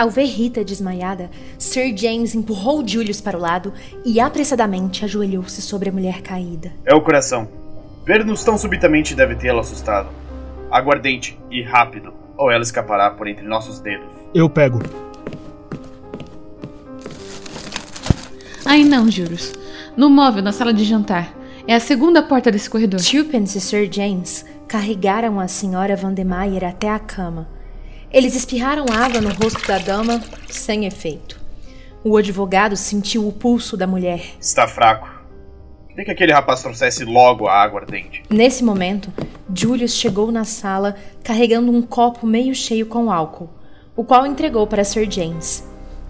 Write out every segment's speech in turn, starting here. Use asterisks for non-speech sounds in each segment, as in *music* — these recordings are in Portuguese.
Ao ver Rita desmaiada, Sir James empurrou Julius para o lado e apressadamente ajoelhou-se sobre a mulher caída. É o coração. Ver-nos tão subitamente deve tê-lo assustado. Aguardente e rápido, ou ela escapará por entre nossos dedos. Eu pego. Ai não, Julius. No móvel, na sala de jantar. É a segunda porta desse corredor. Tupence e Sir James carregaram a senhora Vandemeyer até a cama eles espirraram água no rosto da dama, sem efeito. O advogado sentiu o pulso da mulher. Está fraco. Queria que aquele rapaz trouxesse logo a água ardente. Nesse momento, Julius chegou na sala carregando um copo meio cheio com álcool, o qual entregou para Sir James.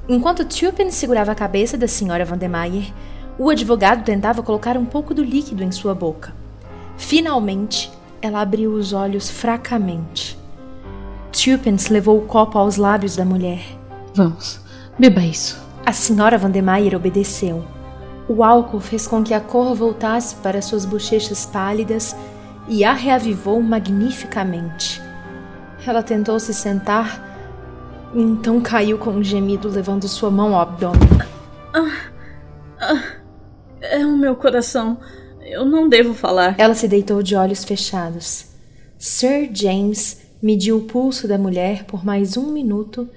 Enquanto Turpin segurava a cabeça da senhora Vandemeyer, o advogado tentava colocar um pouco do líquido em sua boca. Finalmente, ela abriu os olhos fracamente. Turpins levou o copo aos lábios da mulher. Vamos, beba isso. A senhora Vandemeyer obedeceu. O álcool fez com que a cor voltasse para suas bochechas pálidas e a reavivou magnificamente. Ela tentou se sentar e então caiu com um gemido, levando sua mão ao abdômen. Ah, ah, é o meu coração. Eu não devo falar. Ela se deitou de olhos fechados. Sir James mediu o pulso da mulher por mais um minuto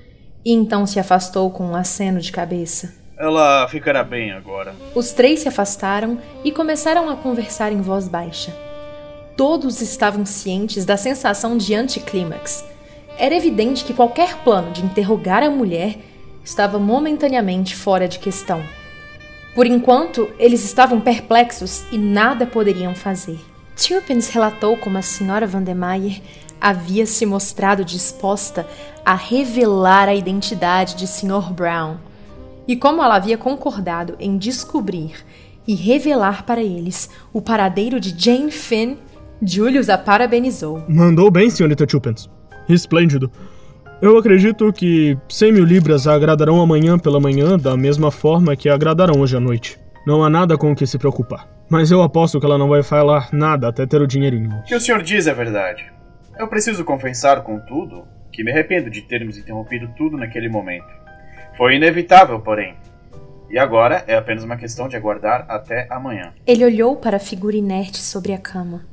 e então se afastou com um aceno de cabeça. Ela ficará bem agora. Os três se afastaram e começaram a conversar em voz baixa. Todos estavam cientes da sensação de anticlímax. Era evidente que qualquer plano de interrogar a mulher estava momentaneamente fora de questão. Por enquanto, eles estavam perplexos e nada poderiam fazer. Turpins relatou como a senhora Vandemeyer havia se mostrado disposta a revelar a identidade de Sr. Brown. E como ela havia concordado em descobrir e revelar para eles o paradeiro de Jane Finn, Julius a parabenizou. Mandou bem, senhorita Chupens. Esplêndido. Eu acredito que 100 mil libras agradarão amanhã pela manhã da mesma forma que agradarão hoje à noite. Não há nada com o que se preocupar. Mas eu aposto que ela não vai falar nada até ter o dinheirinho. O que o senhor diz é verdade. Eu preciso confessar, contudo, que me arrependo de termos interrompido tudo naquele momento. Foi inevitável, porém. E agora é apenas uma questão de aguardar até amanhã. Ele olhou para a figura inerte sobre a cama.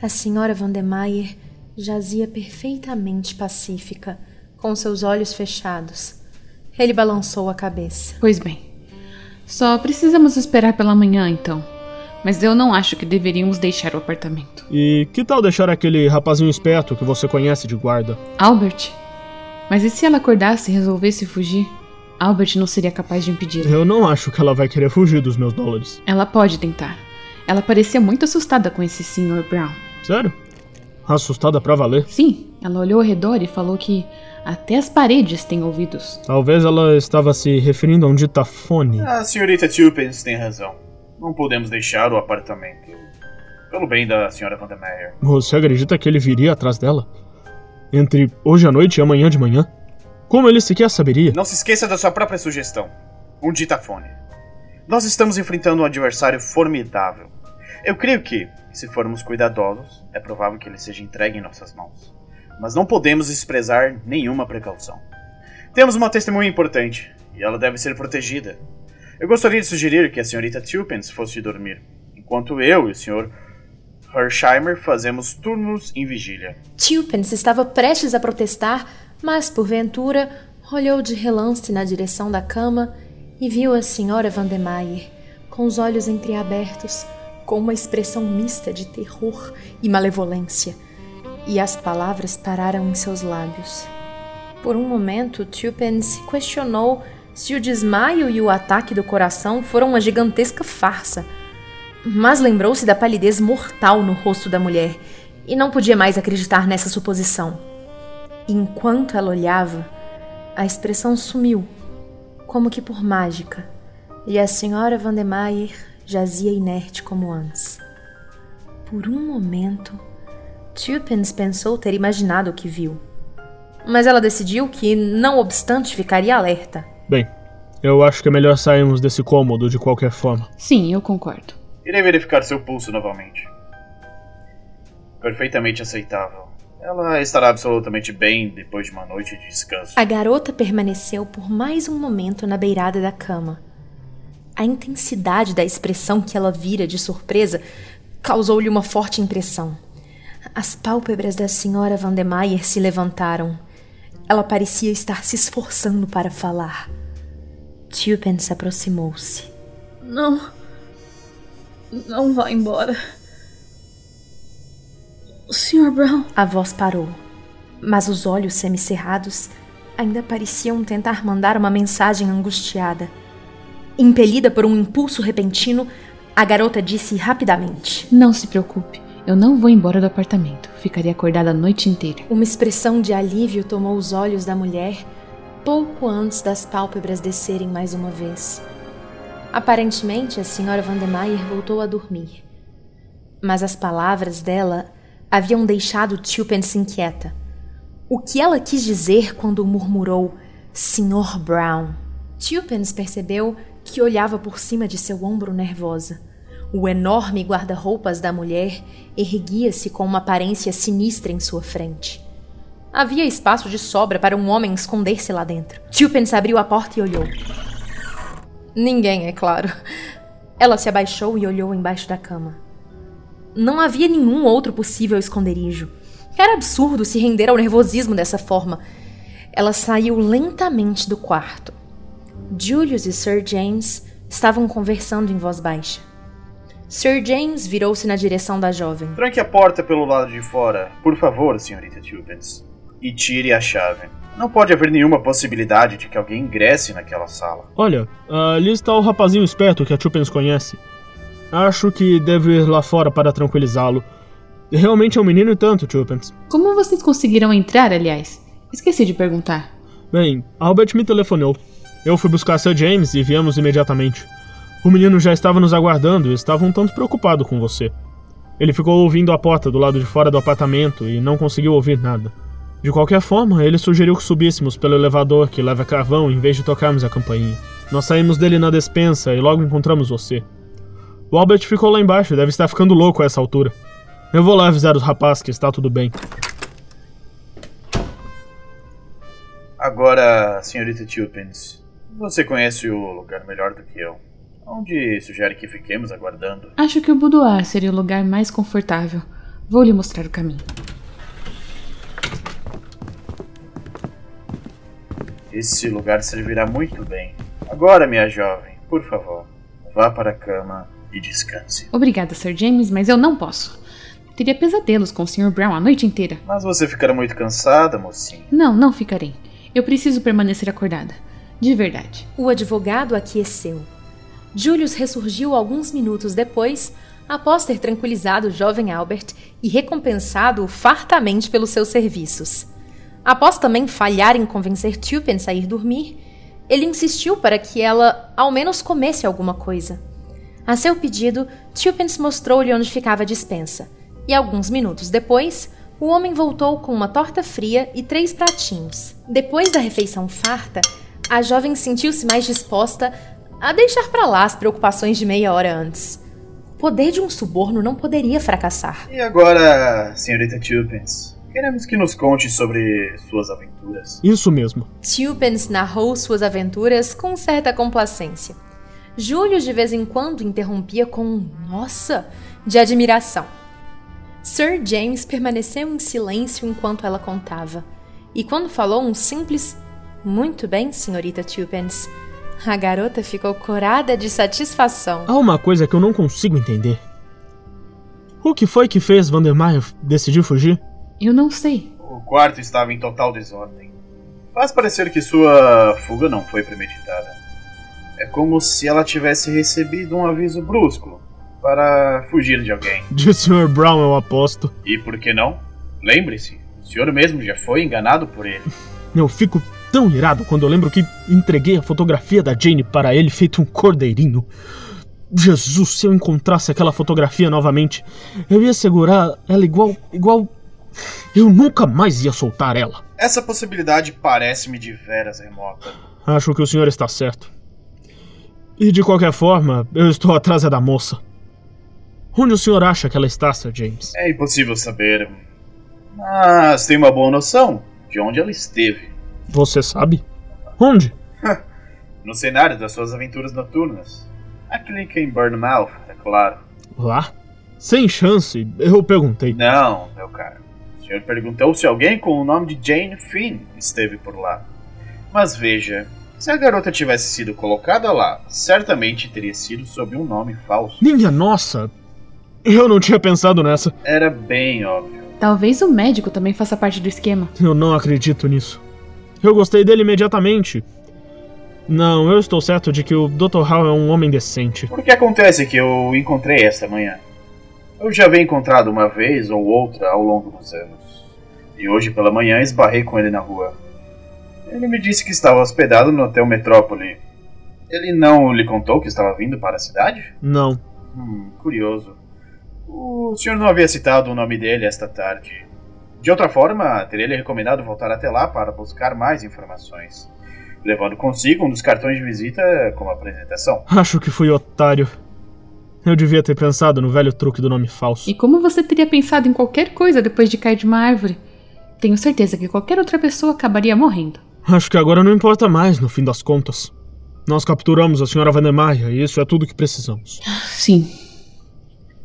A senhora Vandemeyer jazia perfeitamente pacífica, com seus olhos fechados. Ele balançou a cabeça. Pois bem, só precisamos esperar pela manhã então. Mas eu não acho que deveríamos deixar o apartamento. E que tal deixar aquele rapazinho esperto que você conhece de guarda? Albert? Mas e se ela acordasse e resolvesse fugir? Albert não seria capaz de impedir. Eu não acho que ela vai querer fugir dos meus dólares. Ela pode tentar. Ela parecia muito assustada com esse Sr. Brown. Sério? Assustada pra valer? Sim, ela olhou ao redor e falou que até as paredes têm ouvidos. Talvez ela estava se referindo a um ditafone. A senhorita Tulpens tem razão. Não podemos deixar o apartamento. Pelo bem da senhora Vandermeyer. Você acredita que ele viria atrás dela? Entre hoje à noite e amanhã de manhã? Como ele sequer saberia? Não se esqueça da sua própria sugestão. Um ditafone. Nós estamos enfrentando um adversário formidável. Eu creio que, se formos cuidadosos, é provável que ele seja entregue em nossas mãos. Mas não podemos desprezar nenhuma precaução. Temos uma testemunha importante, e ela deve ser protegida. Eu gostaria de sugerir que a senhorita Tulpens fosse dormir, enquanto eu e o senhor Hersheimer fazemos turnos em vigília. Tulpens estava prestes a protestar, mas, porventura, olhou de relance na direção da cama e viu a senhora Vandemeyer, com os olhos entreabertos, com uma expressão mista de terror e malevolência, e as palavras pararam em seus lábios. Por um momento, Tulpens se questionou se o desmaio e o ataque do coração foram uma gigantesca farsa. Mas lembrou-se da palidez mortal no rosto da mulher e não podia mais acreditar nessa suposição. Enquanto ela olhava, a expressão sumiu, como que por mágica, e a senhora Vandemeyer jazia inerte como antes. Por um momento, Turpins pensou ter imaginado o que viu. Mas ela decidiu que, não obstante, ficaria alerta. Bem, eu acho que é melhor sairmos desse cômodo de qualquer forma. Sim, eu concordo. Irei verificar seu pulso novamente. Perfeitamente aceitável. Ela estará absolutamente bem depois de uma noite de descanso. A garota permaneceu por mais um momento na beirada da cama. A intensidade da expressão que ela vira de surpresa causou-lhe uma forte impressão. As pálpebras da senhora Vandemeyer se levantaram. Ela parecia estar se esforçando para falar. Tupen aproximou-se. Não. Não vá embora. Sr. Brown. A voz parou, mas os olhos semicerrados ainda pareciam tentar mandar uma mensagem angustiada. Impelida por um impulso repentino, a garota disse rapidamente: Não se preocupe. Eu não vou embora do apartamento. Ficarei acordada a noite inteira. Uma expressão de alívio tomou os olhos da mulher pouco antes das pálpebras descerem mais uma vez. Aparentemente, a senhora Vandemeyer voltou a dormir. Mas as palavras dela haviam deixado Tulpence inquieta. O que ela quis dizer quando murmurou Sr. Brown? Tulpence percebeu que olhava por cima de seu ombro nervosa. O enorme guarda-roupas da mulher erguia-se com uma aparência sinistra em sua frente. Havia espaço de sobra para um homem esconder-se lá dentro. Tulpence abriu a porta e olhou. Ninguém, é claro. Ela se abaixou e olhou embaixo da cama. Não havia nenhum outro possível esconderijo. Era absurdo se render ao nervosismo dessa forma. Ela saiu lentamente do quarto. Julius e Sir James estavam conversando em voz baixa. Sir James virou-se na direção da jovem. Tranque a porta pelo lado de fora, por favor, senhorita Tubens. E tire a chave. Não pode haver nenhuma possibilidade de que alguém ingresse naquela sala. Olha, ali está o rapazinho esperto que a Tupens conhece. Acho que devo ir lá fora para tranquilizá-lo. Realmente é um menino e tanto, Chupens. Como vocês conseguiram entrar, aliás? Esqueci de perguntar. Bem, Albert me telefonou. Eu fui buscar Sir James e viemos imediatamente. O menino já estava nos aguardando e estava um tanto preocupado com você. Ele ficou ouvindo a porta do lado de fora do apartamento e não conseguiu ouvir nada. De qualquer forma, ele sugeriu que subíssemos pelo elevador que leva carvão em vez de tocarmos a campainha. Nós saímos dele na despensa e logo encontramos você. O Albert ficou lá embaixo, deve estar ficando louco a essa altura. Eu vou lá avisar os rapazes que está tudo bem. Agora, senhorita Tulpins, você conhece o lugar melhor do que eu. Onde sugere que fiquemos aguardando? Acho que o boudoir seria o lugar mais confortável. Vou lhe mostrar o caminho. Esse lugar servirá muito bem. Agora, minha jovem, por favor, vá para a cama e descanse. Obrigada, Sir James, mas eu não posso. Teria pesadelos com o Sr. Brown a noite inteira. Mas você ficará muito cansada, mocinha. Não, não ficarei. Eu preciso permanecer acordada. De verdade. O advogado aqueceu. Julius ressurgiu alguns minutos depois, após ter tranquilizado o jovem Albert e recompensado-o fartamente pelos seus serviços. Após também falhar em convencer Tupen a ir dormir, ele insistiu para que ela ao menos comesse alguma coisa. A seu pedido, Tulpens mostrou-lhe onde ficava a dispensa, e alguns minutos depois, o homem voltou com uma torta fria e três pratinhos. Depois da refeição farta, a jovem sentiu-se mais disposta a deixar para lá as preocupações de meia hora antes. O poder de um suborno não poderia fracassar. E agora, senhorita Tulpens, queremos que nos conte sobre suas aventuras. Isso mesmo. Tulpens narrou suas aventuras com certa complacência. Júlio de vez em quando interrompia com um nossa de admiração. Sir James permaneceu em silêncio enquanto ela contava, e quando falou um simples Muito bem, senhorita Tupence, a garota ficou corada de satisfação. Há uma coisa que eu não consigo entender. O que foi que fez Vandermeyer decidir fugir? Eu não sei. O quarto estava em total desordem. Faz parecer que sua fuga não foi premeditada. É como se ela tivesse recebido um aviso brusco para fugir de alguém. De Sr. Brown, eu aposto. E por que não? Lembre-se, o senhor mesmo já foi enganado por ele. Eu fico tão irado quando eu lembro que entreguei a fotografia da Jane para ele feito um cordeirinho. Jesus, se eu encontrasse aquela fotografia novamente, eu ia segurar ela igual. igual. Eu nunca mais ia soltar ela. Essa possibilidade parece-me de veras remota. Acho que o senhor está certo. E de qualquer forma, eu estou atrás da moça. Onde o senhor acha que ela está, Sir James? É impossível saber. Mas tem uma boa noção de onde ela esteve. Você sabe? Onde? *laughs* no cenário das suas aventuras noturnas. A clínica em Burnmouth, é claro. Lá? Sem chance, eu perguntei. Não, meu caro. O senhor perguntou se alguém com o nome de Jane Finn esteve por lá. Mas veja, se a garota tivesse sido colocada lá, certamente teria sido sob um nome falso. Minha nossa! Eu não tinha pensado nessa. Era bem óbvio. Talvez o médico também faça parte do esquema. Eu não acredito nisso. Eu gostei dele imediatamente. Não, eu estou certo de que o Dr. Hall é um homem decente. Por que acontece que eu o encontrei esta manhã? Eu já havia encontrado uma vez ou outra ao longo dos anos. E hoje pela manhã esbarrei com ele na rua. Ele me disse que estava hospedado no Hotel Metrópole. Ele não lhe contou que estava vindo para a cidade? Não. Hum, curioso. O senhor não havia citado o nome dele esta tarde. De outra forma, teria lhe recomendado voltar até lá para buscar mais informações, levando consigo um dos cartões de visita como apresentação. Acho que fui otário. Eu devia ter pensado no velho truque do nome falso. E como você teria pensado em qualquer coisa depois de cair de uma árvore? Tenho certeza que qualquer outra pessoa acabaria morrendo. Acho que agora não importa mais, no fim das contas. Nós capturamos a senhora Vandermeyer e isso é tudo que precisamos. Sim.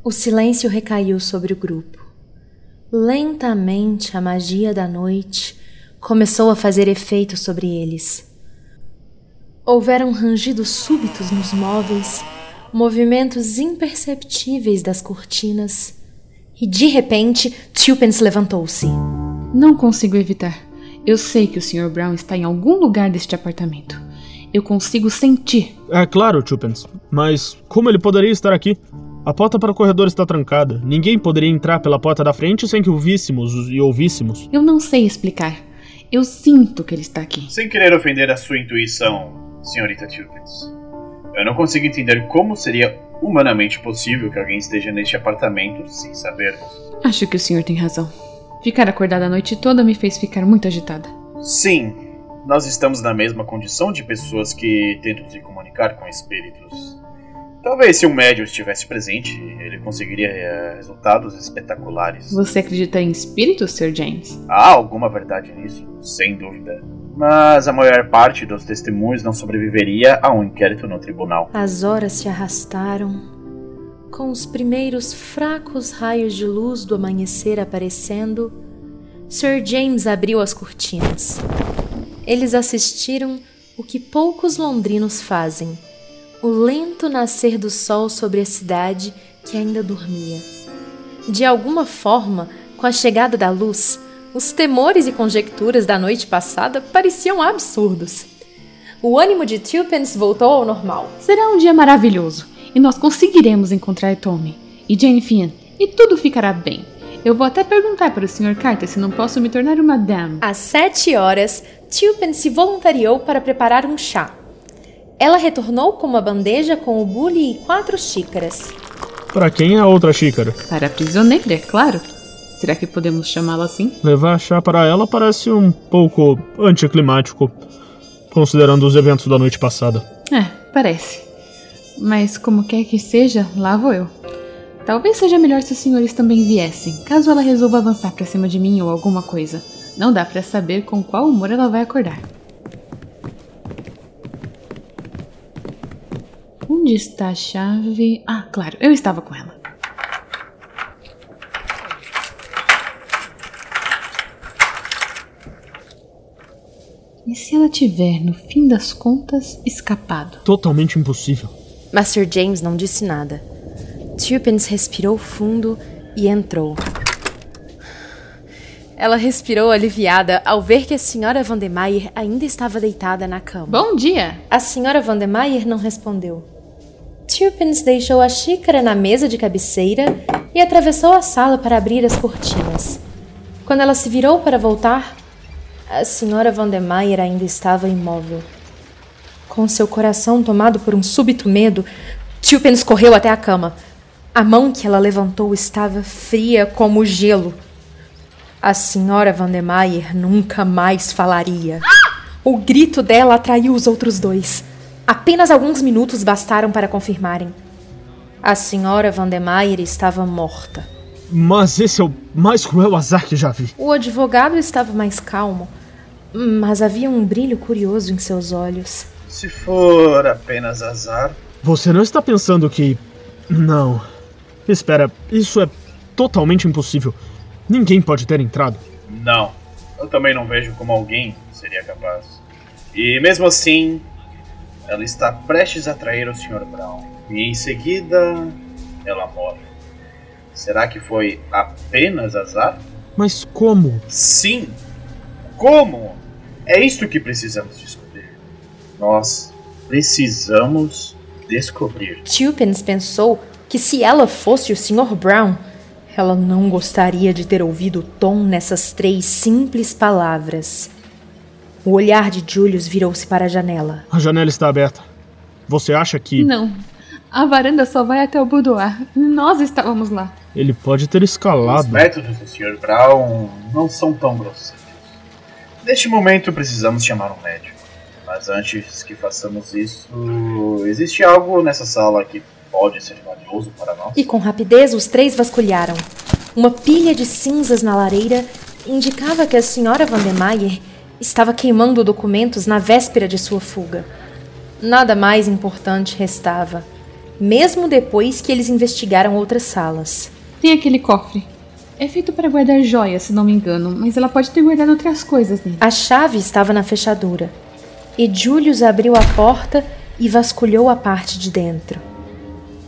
O silêncio recaiu sobre o grupo. Lentamente a magia da noite começou a fazer efeito sobre eles. Houveram rangidos súbitos nos móveis, movimentos imperceptíveis das cortinas, e de repente Tulpens levantou-se. Não consigo evitar. Eu sei que o Sr. Brown está em algum lugar deste apartamento. Eu consigo sentir. É claro, Chupens. Mas como ele poderia estar aqui? A porta para o corredor está trancada. Ninguém poderia entrar pela porta da frente sem que o víssemos e ouvíssemos. Eu não sei explicar. Eu sinto que ele está aqui. Sem querer ofender a sua intuição, senhorita Chupens. Eu não consigo entender como seria humanamente possível que alguém esteja neste apartamento sem sabermos. Acho que o senhor tem razão. Ficar acordada a noite toda me fez ficar muito agitada. Sim, nós estamos na mesma condição de pessoas que tentam se comunicar com espíritos. Talvez se um médium estivesse presente, ele conseguiria eh, resultados espetaculares. Você acredita em espíritos, Sr. James? Há alguma verdade nisso, sem dúvida. Mas a maior parte dos testemunhos não sobreviveria a um inquérito no tribunal. As horas se arrastaram, com os primeiros fracos raios de luz do amanhecer aparecendo, Sir James abriu as cortinas. Eles assistiram o que poucos londrinos fazem: o lento nascer do sol sobre a cidade que ainda dormia. De alguma forma, com a chegada da luz, os temores e conjecturas da noite passada pareciam absurdos. O ânimo de Tulpens voltou ao normal. Será um dia maravilhoso e nós conseguiremos encontrar Tommy e Jane Finn e tudo ficará bem. Eu vou até perguntar para o Sr. Carter se não posso me tornar uma dame. Às sete horas, Tilpen se voluntariou para preparar um chá. Ela retornou com uma bandeja com o bule e quatro xícaras. Para quem é a outra xícara? Para a prisioneira, é claro. Será que podemos chamá-la assim? Levar chá para ela parece um pouco anticlimático, considerando os eventos da noite passada. É, parece. Mas como quer que seja, lá vou eu. Talvez seja melhor se os senhores também viessem, caso ela resolva avançar para cima de mim ou alguma coisa. Não dá para saber com qual humor ela vai acordar. Onde está a chave? Ah, claro, eu estava com ela. E se ela tiver, no fim das contas, escapado? Totalmente impossível. Mas Sir James não disse nada. Turpins respirou fundo e entrou. Ela respirou aliviada ao ver que a senhora Vandemeyer ainda estava deitada na cama. Bom dia! A senhora Vandemeyer não respondeu. Turpins deixou a xícara na mesa de cabeceira e atravessou a sala para abrir as cortinas. Quando ela se virou para voltar, a senhora Vandemeyer ainda estava imóvel. Com seu coração tomado por um súbito medo, Turpins correu até a cama. A mão que ela levantou estava fria como gelo. A senhora Vandemeyer nunca mais falaria. O grito dela atraiu os outros dois. Apenas alguns minutos bastaram para confirmarem. A senhora Vandemeyer estava morta. Mas esse é o mais cruel azar que já vi. O advogado estava mais calmo, mas havia um brilho curioso em seus olhos. Se for apenas azar. Você não está pensando que. Não. Espera, isso é totalmente impossível. Ninguém pode ter entrado. Não. Eu também não vejo como alguém seria capaz. E mesmo assim, ela está prestes a trair o Sr. Brown. E em seguida, ela morre. Será que foi apenas azar? Mas como? Sim! Como? É isto que precisamos descobrir. Nós precisamos descobrir. Tupins pensou que se ela fosse o Sr. Brown, ela não gostaria de ter ouvido o tom nessas três simples palavras. O olhar de Julius virou-se para a janela. A janela está aberta. Você acha que. Não. A varanda só vai até o boudoir. Nós estávamos lá. Ele pode ter escalado. Os métodos do Sr. Brown não são tão grosseiros. Neste momento precisamos chamar um médico. Mas antes que façamos isso, existe algo nessa sala que pode ser valioso para nós? E com rapidez os três vasculharam. Uma pilha de cinzas na lareira indicava que a senhora Vandermeyer estava queimando documentos na véspera de sua fuga. Nada mais importante restava, mesmo depois que eles investigaram outras salas. Tem aquele cofre. É feito para guardar joias, se não me engano, mas ela pode ter guardado outras coisas nele. A chave estava na fechadura, e Julius abriu a porta e vasculhou a parte de dentro.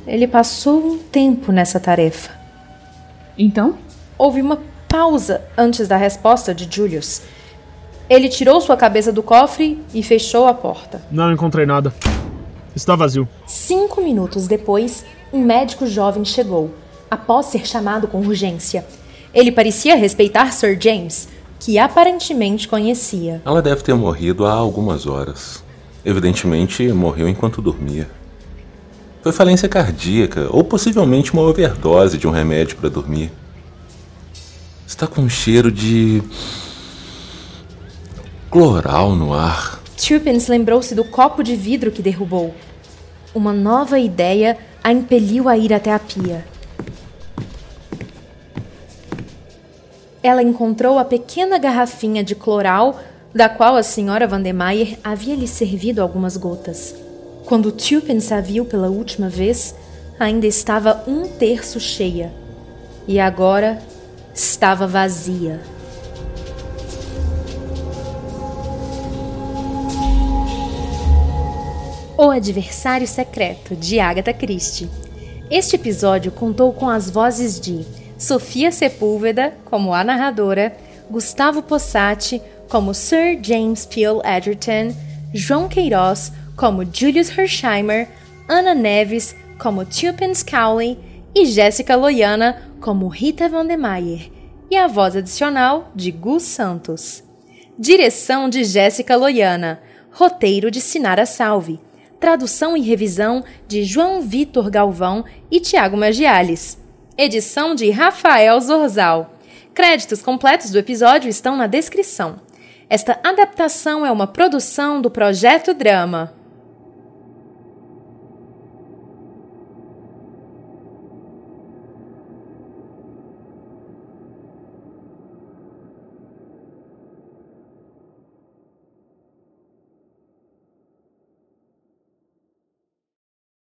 Ele passou um tempo nessa tarefa. Então? Houve uma pausa antes da resposta de Julius. Ele tirou sua cabeça do cofre e fechou a porta. Não encontrei nada. Está vazio. Cinco minutos depois, um médico jovem chegou, após ser chamado com urgência. Ele parecia respeitar Sir James, que aparentemente conhecia. Ela deve ter morrido há algumas horas. Evidentemente, morreu enquanto dormia. Foi falência cardíaca ou possivelmente uma overdose de um remédio para dormir. Está com um cheiro de Cloral no ar. Turpins lembrou-se do copo de vidro que derrubou. Uma nova ideia a impeliu a ir até a pia. Ela encontrou a pequena garrafinha de cloral da qual a senhora Vandermeyer havia lhe servido algumas gotas. Quando Turpins a viu pela última vez, ainda estava um terço cheia. E agora estava vazia. O Adversário Secreto, de Agatha Christie. Este episódio contou com as vozes de Sofia Sepúlveda, como a narradora, Gustavo Possati, como Sir James Peel Edgerton, João Queiroz, como Julius Hersheimer, Ana Neves, como Tupin Cowley e Jéssica Loiana, como Rita Vandemeyer, e a voz adicional de Gus Santos. Direção de Jéssica Loiana. Roteiro de Sinara Salve tradução e revisão de João Vitor Galvão e Tiago Magiales. Edição de Rafael Zorzal. Créditos completos do episódio estão na descrição. Esta adaptação é uma produção do Projeto Drama.